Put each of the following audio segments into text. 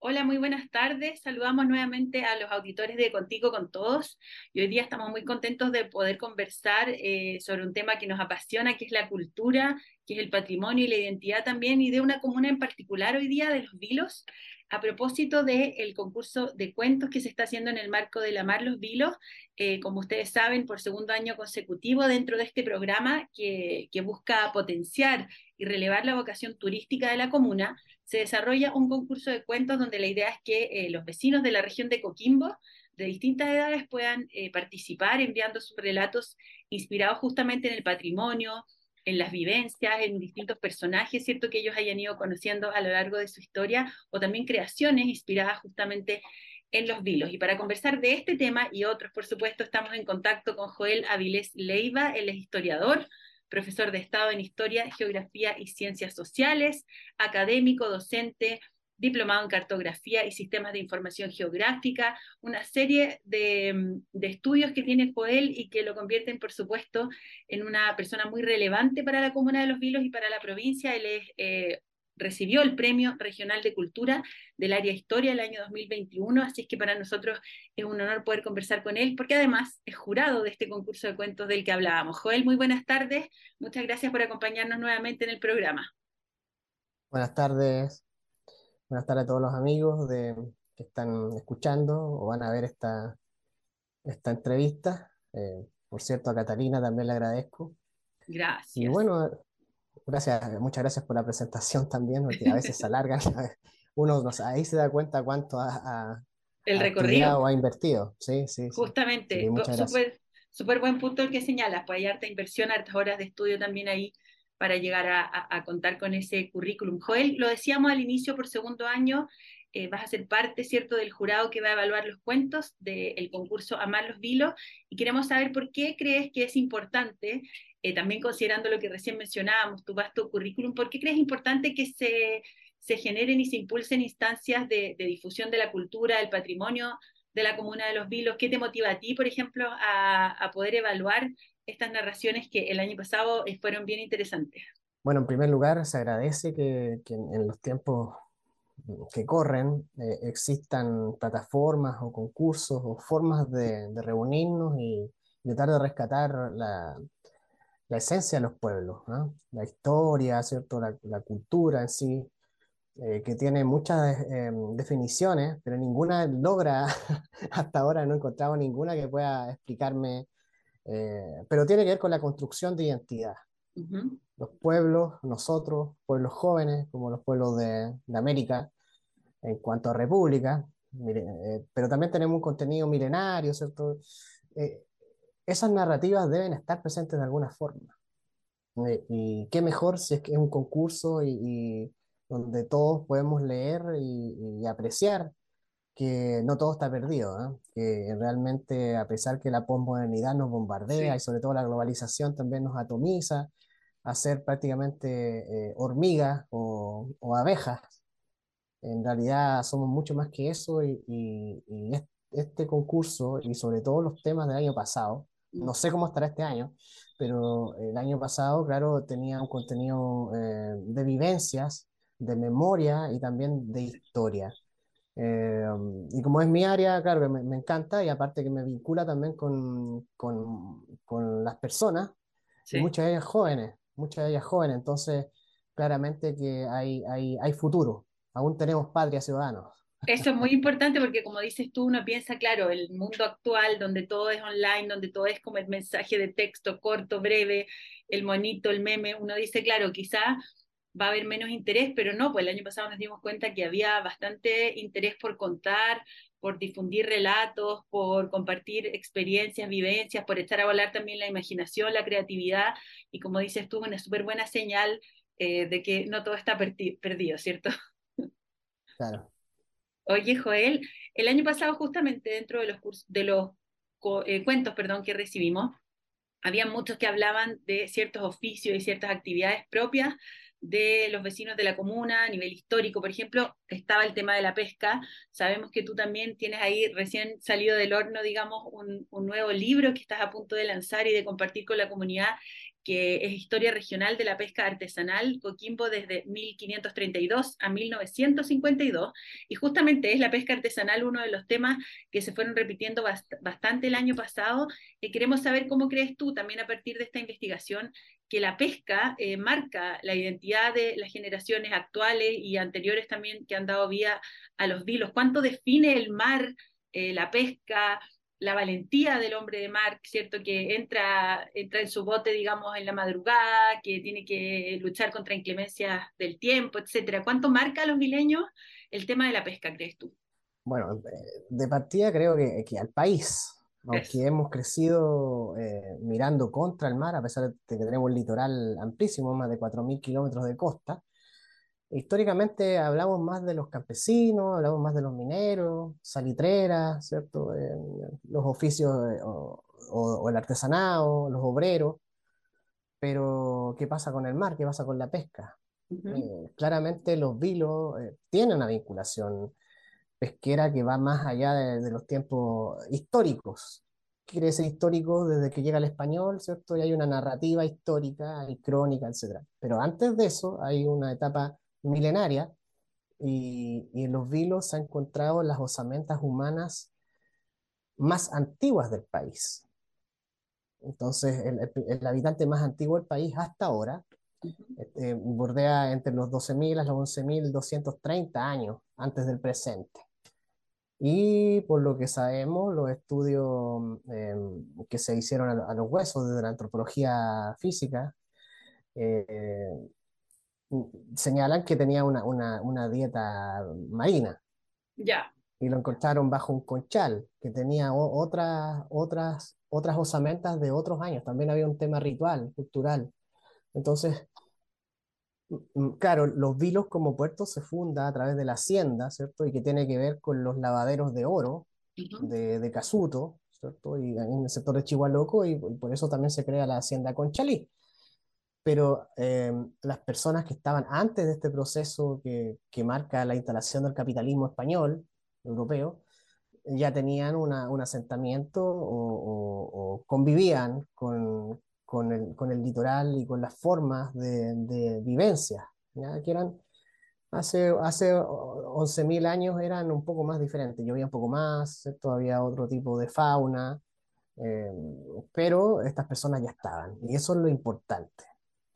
Hola, muy buenas tardes. Saludamos nuevamente a los auditores de Contigo con Todos. Y hoy día estamos muy contentos de poder conversar eh, sobre un tema que nos apasiona, que es la cultura, que es el patrimonio y la identidad también, y de una comuna en particular hoy día, de los Vilos, a propósito del concurso de cuentos que se está haciendo en el marco de la Mar Los Vilos, eh, como ustedes saben, por segundo año consecutivo dentro de este programa que busca potenciar y relevar la vocación turística de la comuna, se desarrolla un concurso de cuentos donde la idea es que eh, los vecinos de la región de Coquimbo de distintas edades puedan eh, participar enviando sus relatos inspirados justamente en el patrimonio, en las vivencias, en distintos personajes, ¿cierto? Que ellos hayan ido conociendo a lo largo de su historia, o también creaciones inspiradas justamente en los vilos. Y para conversar de este tema y otros, por supuesto, estamos en contacto con Joel Avilés Leiva, él es historiador, profesor de Estado en Historia, Geografía y Ciencias Sociales, académico, docente, diplomado en cartografía y sistemas de información geográfica, una serie de, estudios que tiene Joel y que lo convierten, por supuesto, en una persona muy relevante para la comuna de Los Vilos y para la provincia. Él es eh, recibió el Premio Regional de Cultura del área Historia el año 2021, así es que para nosotros es un honor poder conversar con él, porque además es jurado de este concurso de cuentos del que hablábamos. Joel, muy buenas tardes, muchas gracias por acompañarnos nuevamente en el programa. Buenas tardes, buenas tardes a todos los amigos de, que están escuchando o van a ver esta, esta entrevista. Eh, por cierto, a Catalina también le agradezco. Gracias. Y bueno, Gracias, muchas gracias por la presentación también, porque a veces se alargan. Uno ahí se da cuenta cuánto ha, el recorrido o ha invertido. Sí, sí. Justamente, súper buen punto el que señalas, pues hay harta inversión, hartas horas de estudio también ahí para llegar a, contar con ese currículum. Joel, lo decíamos al inicio por segundo año, eh, vas a ser parte, ¿cierto?, del jurado que va a evaluar los cuentos del concurso Amar los Vilos y queremos saber por qué crees que es importante eh, también considerando lo que recién mencionábamos, tu vasto currículum, ¿por qué crees importante que se, se generen y se impulsen instancias de, difusión de la cultura, del patrimonio de la comuna de Los Vilos? ¿Qué te motiva a ti, por ejemplo, a, poder evaluar estas narraciones que el año pasado fueron bien interesantes? Bueno, en primer lugar, se agradece que, en los tiempos que corren eh, existan plataformas o concursos o formas de, de reunirnos y tratar de rescatar la, la esencia de los pueblos, la historia, ¿cierto? La, cultura en sí, eh, que tiene muchas eh, definiciones, pero ninguna logra, hasta ahora no he encontrado ninguna que pueda explicarme, eh, pero tiene que ver con la construcción de identidad. Los pueblos, nosotros, pueblos jóvenes, como los pueblos de, de América, en cuanto a república, pero también tenemos un contenido milenario, ¿cierto? Esas narrativas deben estar presentes de alguna forma. Eh, y qué mejor si es que es un concurso y, donde todos podemos leer y, apreciar que no todo está perdido, ¿eh? que realmente a pesar que la posmodernidad nos bombardea y sobre todo la globalización también nos atomiza a ser prácticamente eh, hormigas o, abejas, en realidad somos mucho más que eso y, y este concurso y sobre todo los temas del año pasado no sé cómo estará este año, pero el año pasado, claro, tenía un contenido eh, de vivencias, de memoria y también de historia. Eh, y como es mi área, claro, me, me, encanta y aparte que me vincula también con, con, con las personas, muchas de ellas jóvenes, muchas de ellas jóvenes, entonces claramente que hay, hay, hay futuro, aún tenemos patria ciudadanos. Eso es muy importante porque como dices tú, uno piensa, claro, el mundo actual donde todo es online, donde todo es como el mensaje de texto corto, breve, el monito, el meme, uno dice, claro, quizá va a haber menos interés, pero no, pues el año pasado nos dimos cuenta que había bastante interés por contar, por difundir relatos, por compartir experiencias, vivencias, por echar a volar también la imaginación, la creatividad, y como dices tú, una súper buena señal eh, de que no todo está perdido, ¿cierto? Claro. Oye, Joel, el año pasado justamente dentro de los, de los eh, cuentos perdón, que recibimos, había muchos que hablaban de ciertos oficios y ciertas actividades propias de los vecinos de la comuna a nivel histórico. Por ejemplo, estaba el tema de la pesca. Sabemos que tú también tienes ahí recién salido del horno, digamos, un, nuevo libro que estás a punto de lanzar y de compartir con la comunidad, que es historia regional de la pesca artesanal Coquimbo desde 1532 a 1952. Y justamente es la pesca artesanal uno de los temas que se fueron repitiendo bast bastante el año pasado. Eh, queremos saber cómo crees tú, también a partir de esta investigación, que la pesca eh, marca la identidad de las generaciones actuales y anteriores también que han dado vida a los vilos. ¿Cuánto define el mar, eh, la pesca? La valentía del hombre de mar, ¿cierto? Que entra, entra en su bote, digamos, en la madrugada, que tiene que luchar contra inclemencias del tiempo, etcétera. ¿Cuánto marca a los mileños el tema de la pesca, crees tú? Bueno, de partida creo que, que al país, aunque hemos crecido eh, mirando contra el mar, a pesar de que tenemos un litoral amplísimo, más de 4.000 kilómetros de costa, históricamente hablamos más de los campesinos, hablamos más de los mineros, salitreras, ¿cierto? Eh, los oficios eh, o, el artesanado, los obreros. Pero, ¿qué pasa con el mar? ¿Qué pasa con la pesca? Eh, claramente los vilos tienen una vinculación pesquera que va más allá de, los tiempos históricos. Quiere decir histórico desde que llega el español, ¿cierto? Y hay una narrativa histórica, hay crónica, etc. Pero antes de eso hay una etapa milenaria y, en los vilos se han encontrado las osamentas humanas más antiguas del país. Entonces, el, habitante más antiguo del país hasta ahora este, bordea entre los 12.000 a los 11.230 años antes del presente. Y por lo que sabemos, los estudios em, que se hicieron a, los huesos desde la antropología física eh, señalan que tenía una, una, una dieta marina. Ya. Y lo encontraron bajo un conchal, que tenía otras, otras, otras osamentas de otros años. También había un tema ritual, cultural. Entonces, claro, los vilos como puerto se funda a través de la hacienda, ¿cierto? Y que tiene que ver con los lavaderos de oro de, de Casuto, ¿cierto? Y en el sector de Chihualoco, y, y por eso también se crea la hacienda Conchalí pero eh, las personas que estaban antes de este proceso que, marca la instalación del capitalismo español, europeo, ya tenían un asentamiento o, convivían con, el, con, litoral y con las formas de, de vivencia, ¿ya? que eran hace, hace 11.000 años eran un poco más diferentes, llovía un poco más, todavía otro tipo de fauna, eh, pero estas personas ya estaban, y eso es lo importante.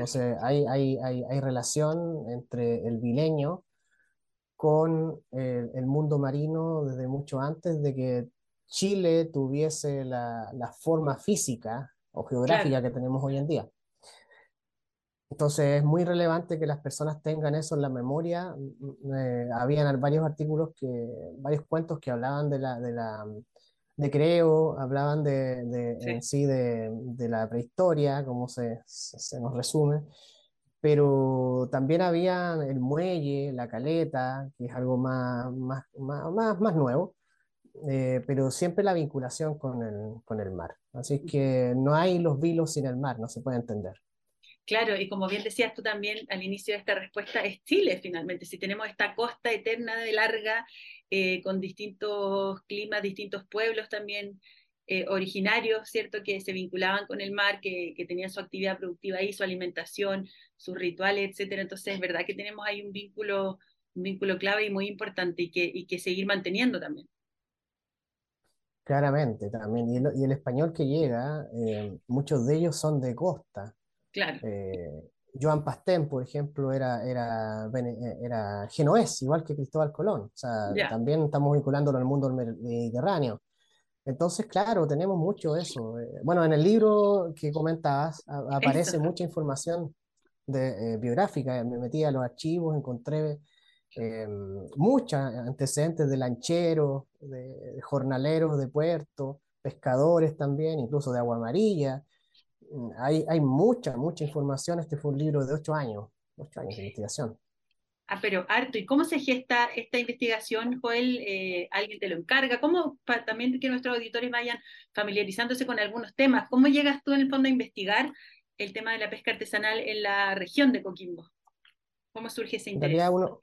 Entonces, hay, hay, hay, hay relación entre el vileño con el, el, mundo marino desde mucho antes de que Chile tuviese la, la forma física o geográfica que tenemos hoy en día. Entonces es muy relevante que las personas tengan eso en la memoria. Eh, habían varios artículos, que, varios cuentos que hablaban de la, de la, de Creo, hablaban de, de sí. en sí de, de, la prehistoria, como se, se, nos resume, pero también había el muelle, la caleta, que es algo más, más, más, más, nuevo, eh, pero siempre la vinculación con el, con el mar. Así que no hay los vilos sin el mar, no se puede entender. Claro, y como bien decías tú también al inicio de esta respuesta, es Chile finalmente. Si tenemos esta costa eterna de larga, eh, con distintos climas, distintos pueblos también eh, originarios, ¿cierto? Que se vinculaban con el mar, que, que, tenían su actividad productiva ahí, su alimentación, sus rituales, etcétera. Entonces, es verdad que tenemos ahí un vínculo, un vínculo clave y muy importante y que, y que seguir manteniendo también. Claramente, también. Y el, y el español que llega, eh, muchos de ellos son de costa. Claro. Eh, Joan Pastén, por ejemplo, era, era, era genovés, igual que Cristóbal Colón. O sea, yeah. también estamos vinculándolo al mundo mediterráneo. Entonces, claro, tenemos mucho eso. Eh, bueno, en el libro que comentabas aparece mucha información de, eh, biográfica. Me metí a los archivos, encontré eh, muchos antecedentes de lancheros, de, de jornaleros de puerto, pescadores también, incluso de agua amarilla hay, hay mucha, mucha información. Este fue un libro de ocho años, ocho años de investigación. Ah, pero harto. ¿Y cómo se gesta esta investigación, Joel? Eh, ¿Alguien te lo encarga? ¿Cómo, para también que nuestros auditores vayan familiarizándose con algunos temas, cómo llegas tú en el fondo a investigar el tema de la pesca artesanal en la región de Coquimbo? ¿Cómo surge ese interés? En realidad uno,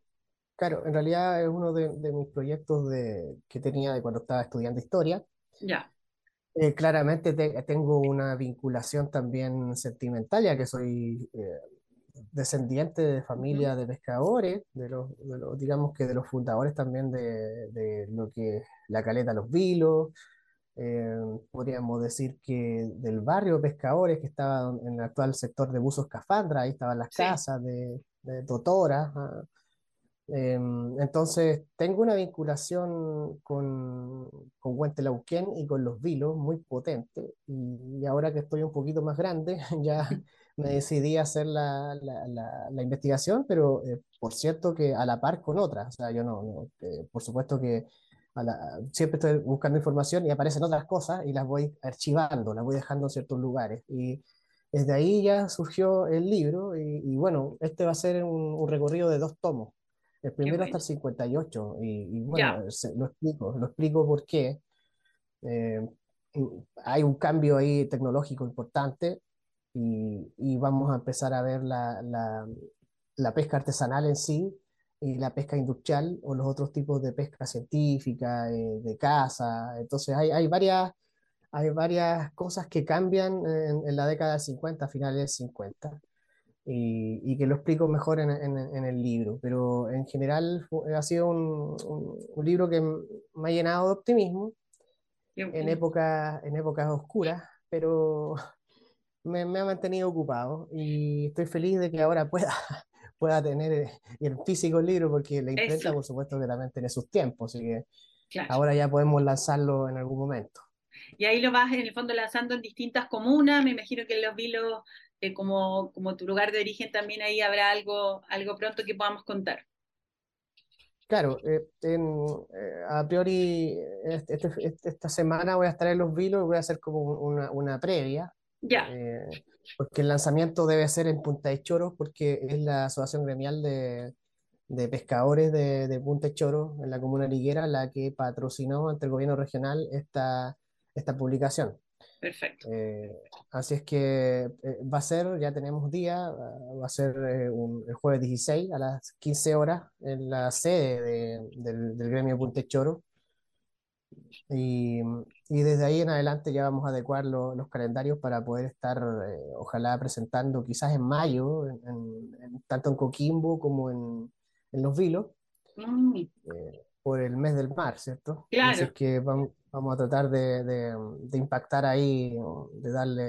claro, en realidad es uno de, de mis proyectos de, que tenía de cuando estaba estudiando historia. Ya Eh, claramente te- tengo una vinculación también sentimental, ya que soy eh, descendiente de familia de pescadores, de los, de los- digamos que de los fundadores también de, de lo que es la Caleta Los Vilos, eh, podríamos decir que del barrio de Pescadores, que estaba en el actual sector de Buzos Cafandra, ahí estaban las Sí, casas de, de Totora. Eh, entonces, tengo una vinculación con, con Huentelauquén y con los Vilos muy potente. Y, y ahora que estoy un poquito más grande, ya me decidí a hacer la, la, la- la investigación, pero eh, por cierto que a la par con otras. O sea, yo no, no, eh, por supuesto que a la- siempre estoy buscando información y aparecen otras cosas y las voy archivando, las voy dejando en ciertos lugares. Y desde ahí ya surgió el libro y, y bueno, este va a ser un, un recorrido de dos tomos. El primero hasta el 58 y, y bueno, se- lo explico, lo explico por qué. Eh, hay un cambio ahí tecnológico importante y, y vamos a empezar a ver la, la, la pesca artesanal en sí y la pesca industrial o los otros tipos de pesca científica, eh, de caza. Entonces hay, hay varias, hay varias cosas que cambian en, en la década del 50, finales del 50 y, y que lo explico mejor en, en- en el libro. Pero en general fu- ha sido un, un- un libro que me ha llenado de optimismo en épocas, en épocas oscuras, pero me, me ha mantenido ocupado y estoy feliz de que ahora pueda, pueda tener eh, el físico el libro, porque la imprenta, Eso, por supuesto, que también tiene sus tiempos, así que claro. ahora ya podemos lanzarlo en algún momento. Y ahí lo vas en el fondo lanzando en distintas comunas. Me imagino que Los Vilos, eh, como, como tu lugar de origen, también ahí habrá algo, algo pronto que podamos contar. Claro, eh, en, eh, a priori este- este- este- esta semana voy a estar en Los Vilos y voy a hacer como una, una previa, Ya, eh, porque el lanzamiento debe ser en Punta de Choros, porque es la asociación gremial de, de pescadores de, de Punta de Choros, en la comuna liguera, la que patrocinó ante el gobierno regional esta, esta publicación. Perfecto. Eh, así es que eh, va a ser, ya tenemos día, va a ser eh, un- el jueves 16 a las 15 horas en la sede de- del, del gremio Punte Choro. Y, y desde ahí en adelante ya vamos a adecuar lo- los calendarios para poder estar, eh, ojalá, presentando quizás en mayo, en- en- en- tanto en Coquimbo como en, en Los Vilos Mm, por el mes del mar, ¿cierto? Así es claro, que vamos, vamos a tratar de, de- de impactar ahí, de darle,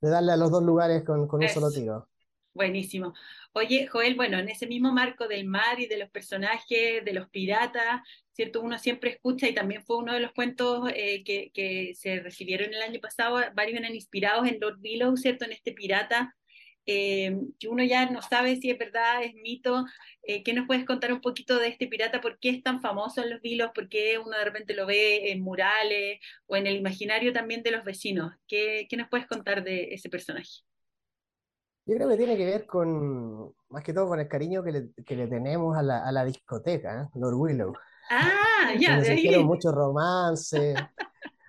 de darle a los dos lugares con, con un solo tiro. Buenísimo. Oye, Joel, bueno, en ese mismo marco del mar y de los personajes, de los piratas, ¿cierto? Uno siempre escucha y también fue uno de los cuentos eh, que, que se recibieron el año pasado, varios eran inspirados en Lord Billow, ¿cierto? En este pirata, eh, que uno ya no sabe si es verdad, es mito. Eh, ¿qué nos puedes contar un poquito de este pirata? ¿Por qué es tan famoso en los Billows? ¿Por qué uno de repente lo ve en murales o en el imaginario también de los vecinos? ¿Qué, qué nos puedes contar de ese personaje? Yo creo que tiene que ver con, más que todo, con el cariño que le, que le tenemos a la, a la discoteca, ¿eh? Lord Willow. Ah, ya, de ahí. muchos romances,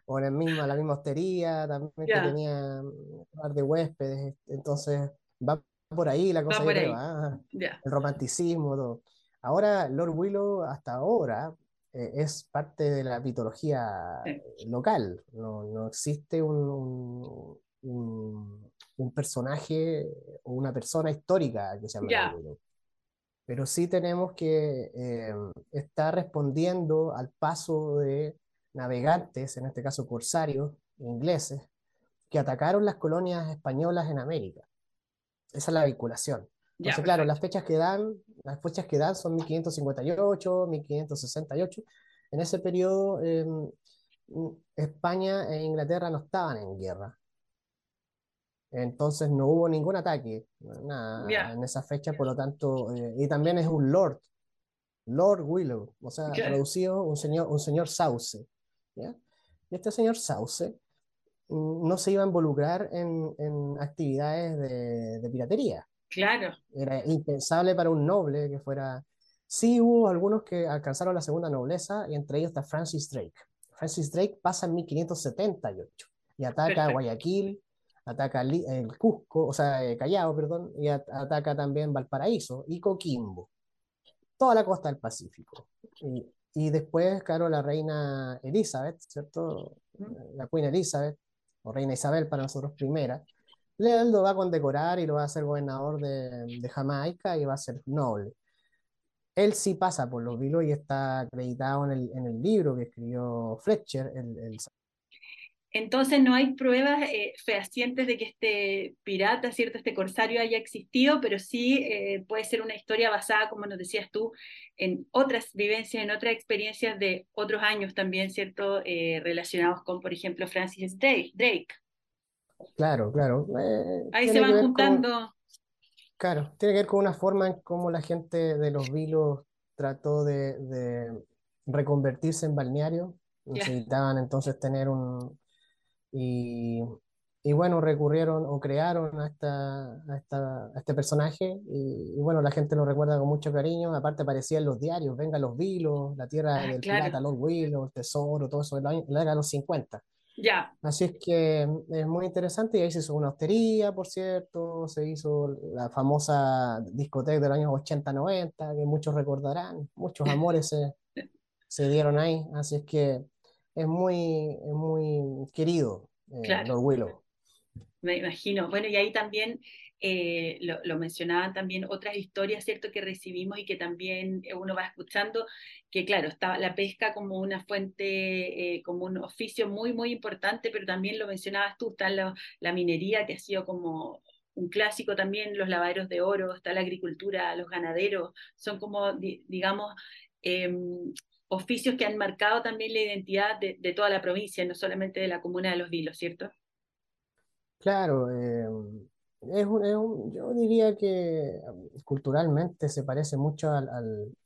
o en el mismo, la misma hostería también que Ya, tenía un par de huéspedes, entonces va por ahí la va cosa, por ahí. ¿ah? El romanticismo, todo. Ahora, Lord Willow, hasta ahora, eh, es parte de la mitología sí, local, no, no existe un, un, un- un personaje o una persona histórica que se llama Lord ya, Willow pero sí tenemos que eh, estar respondiendo al paso de navegantes, en este caso corsarios ingleses, que atacaron las colonias españolas en América. Esa es la vinculación. ya, Entonces, claro, las fechas que dan, las fechas que dan son 1558, 1568. En ese periodo, eh, España e Inglaterra no estaban en guerra. Entonces no hubo ningún ataque, nada, Ya, en esa fecha, por lo tanto, eh, y también es un lord, Lord Willow, o sea, traducido un señor, un señor Sauce. ¿ya? Y este señor Sauce no se iba a involucrar en, en actividades de, de piratería. claro, Era impensable para un noble que fuera... Sí hubo algunos que alcanzaron la segunda nobleza, y entre ellos está Francis Drake. Francis Drake pasa en 1578 y ataca a. Guayaquil, ataca el Cusco, o sea, eh, Callao, perdón, y at- ataca también Valparaíso y Coquimbo, toda la costa del Pacífico. Y, y después, claro, la reina Elizabeth, ¿cierto? La Queen Elizabeth, o reina Isabel para nosotros primera, le lo va a condecorar y lo va a hacer gobernador de, Jamaica y va a ser noble. Él sí pasa por los vilos y está acreditado en el, libro que escribió Fletcher, el entonces no hay pruebas eh, fehacientes de que este pirata, ¿cierto? Este corsario haya existido, pero sí eh, puede ser una historia basada, como nos decías tú, en otras vivencias, en otras experiencias de otros años también, ¿cierto? Eh, relacionados con, por ejemplo, Francis Drake. Claro, claro. Ahí se van juntando. claro, tiene que ver con una forma en cómo la gente de los vilos trató de, reconvertirse en balneario. Necesitaban entonces tener un, y, y bueno, recurrieron o crearon a, esta, a, esta, a este personaje y, bueno, la gente lo recuerda con mucho cariño, aparte aparecía en los diarios, venga los vilos, la tierra ah, del pirata, los vilos, el tesoro, todo eso en la, década de los 50. Ya. Así es que es muy interesante y ahí se hizo una hostería, por cierto, se hizo la famosa discoteca del año 80-90, que muchos recordarán, muchos amores se, se dieron ahí, así es que es muy, es muy querido, eh, claro. Willow. Me imagino. Bueno, y ahí también eh, lo, mencionaban también otras historias, ¿cierto?, que recibimos y que también uno va escuchando, que claro, estaba la pesca como una fuente, eh, como un oficio muy, muy importante, pero también lo mencionabas tú, está la, la minería, que ha sido como un clásico también, los lavaderos de oro, está la agricultura, los ganaderos, son como, digamos, em, oficios que han marcado también la identidad de, de, toda la provincia, no solamente de la comuna de Los Vilos, ¿cierto? Claro, eh, es un, es un, yo diría que culturalmente se parece mucho al, al,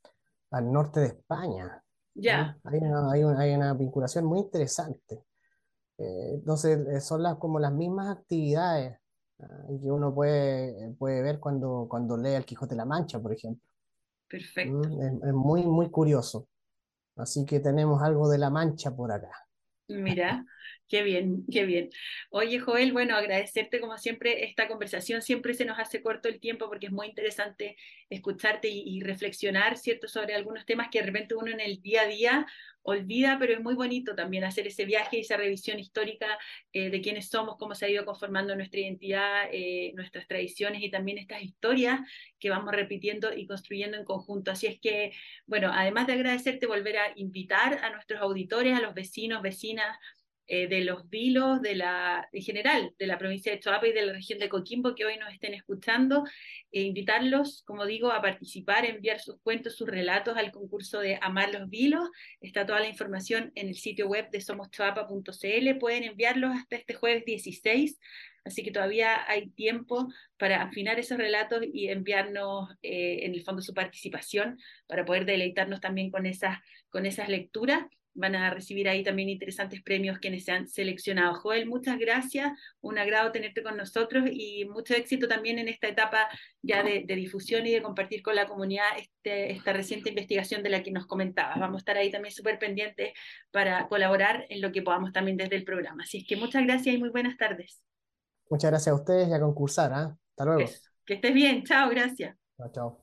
al norte de España. Ya. Hay, una, hay, una, hay, una, vinculación muy interesante. Eh, entonces, eh, son las, como las mismas actividades ah, que uno puede, puede ver cuando, cuando lee El Quijote de la Mancha, por ejemplo. Perfecto. Mm, es, es muy, muy curioso. Así que tenemos algo de la mancha por acá. Mira, qué bien, qué bien. Oye, Joel, bueno, agradecerte como siempre esta conversación. Siempre se nos hace corto el tiempo porque es muy interesante escucharte y, reflexionar, ¿cierto?, sobre algunos temas que de repente uno en el día a día olvida, pero es muy bonito también hacer ese viaje y esa revisión histórica eh, de quiénes somos, cómo se ha ido conformando nuestra identidad, eh, nuestras tradiciones y también estas historias que vamos repitiendo y construyendo en conjunto. Así es que, bueno, además de agradecerte, volver a invitar a nuestros auditores, a los vecinos, vecinas, eh, de los vilos de la, en general de la provincia de Choapa y de la región de Coquimbo que hoy nos estén escuchando, e invitarlos, como digo, a participar, enviar sus cuentos, sus relatos al concurso de Amar los Vilos. Está toda la información en el sitio web de somoschoapa.cl. Pueden enviarlos hasta este jueves 16 Así que todavía hay tiempo para afinar esos relatos y enviarnos eh, en el fondo su participación para poder deleitarnos también con esas, con esas lecturas van a recibir ahí también interesantes premios quienes se han seleccionado. Joel, muchas gracias, un agrado tenerte con nosotros y mucho éxito también en esta etapa ya de, de difusión y de compartir con la comunidad este, esta reciente investigación de la que nos comentabas. Vamos a estar ahí también súper pendientes para colaborar en lo que podamos también desde el programa. Así es que muchas gracias y muy buenas tardes. Muchas gracias a ustedes y a concursar. ¿eh? Hasta luego. que estés bien, chao, gracias. Chao, chao.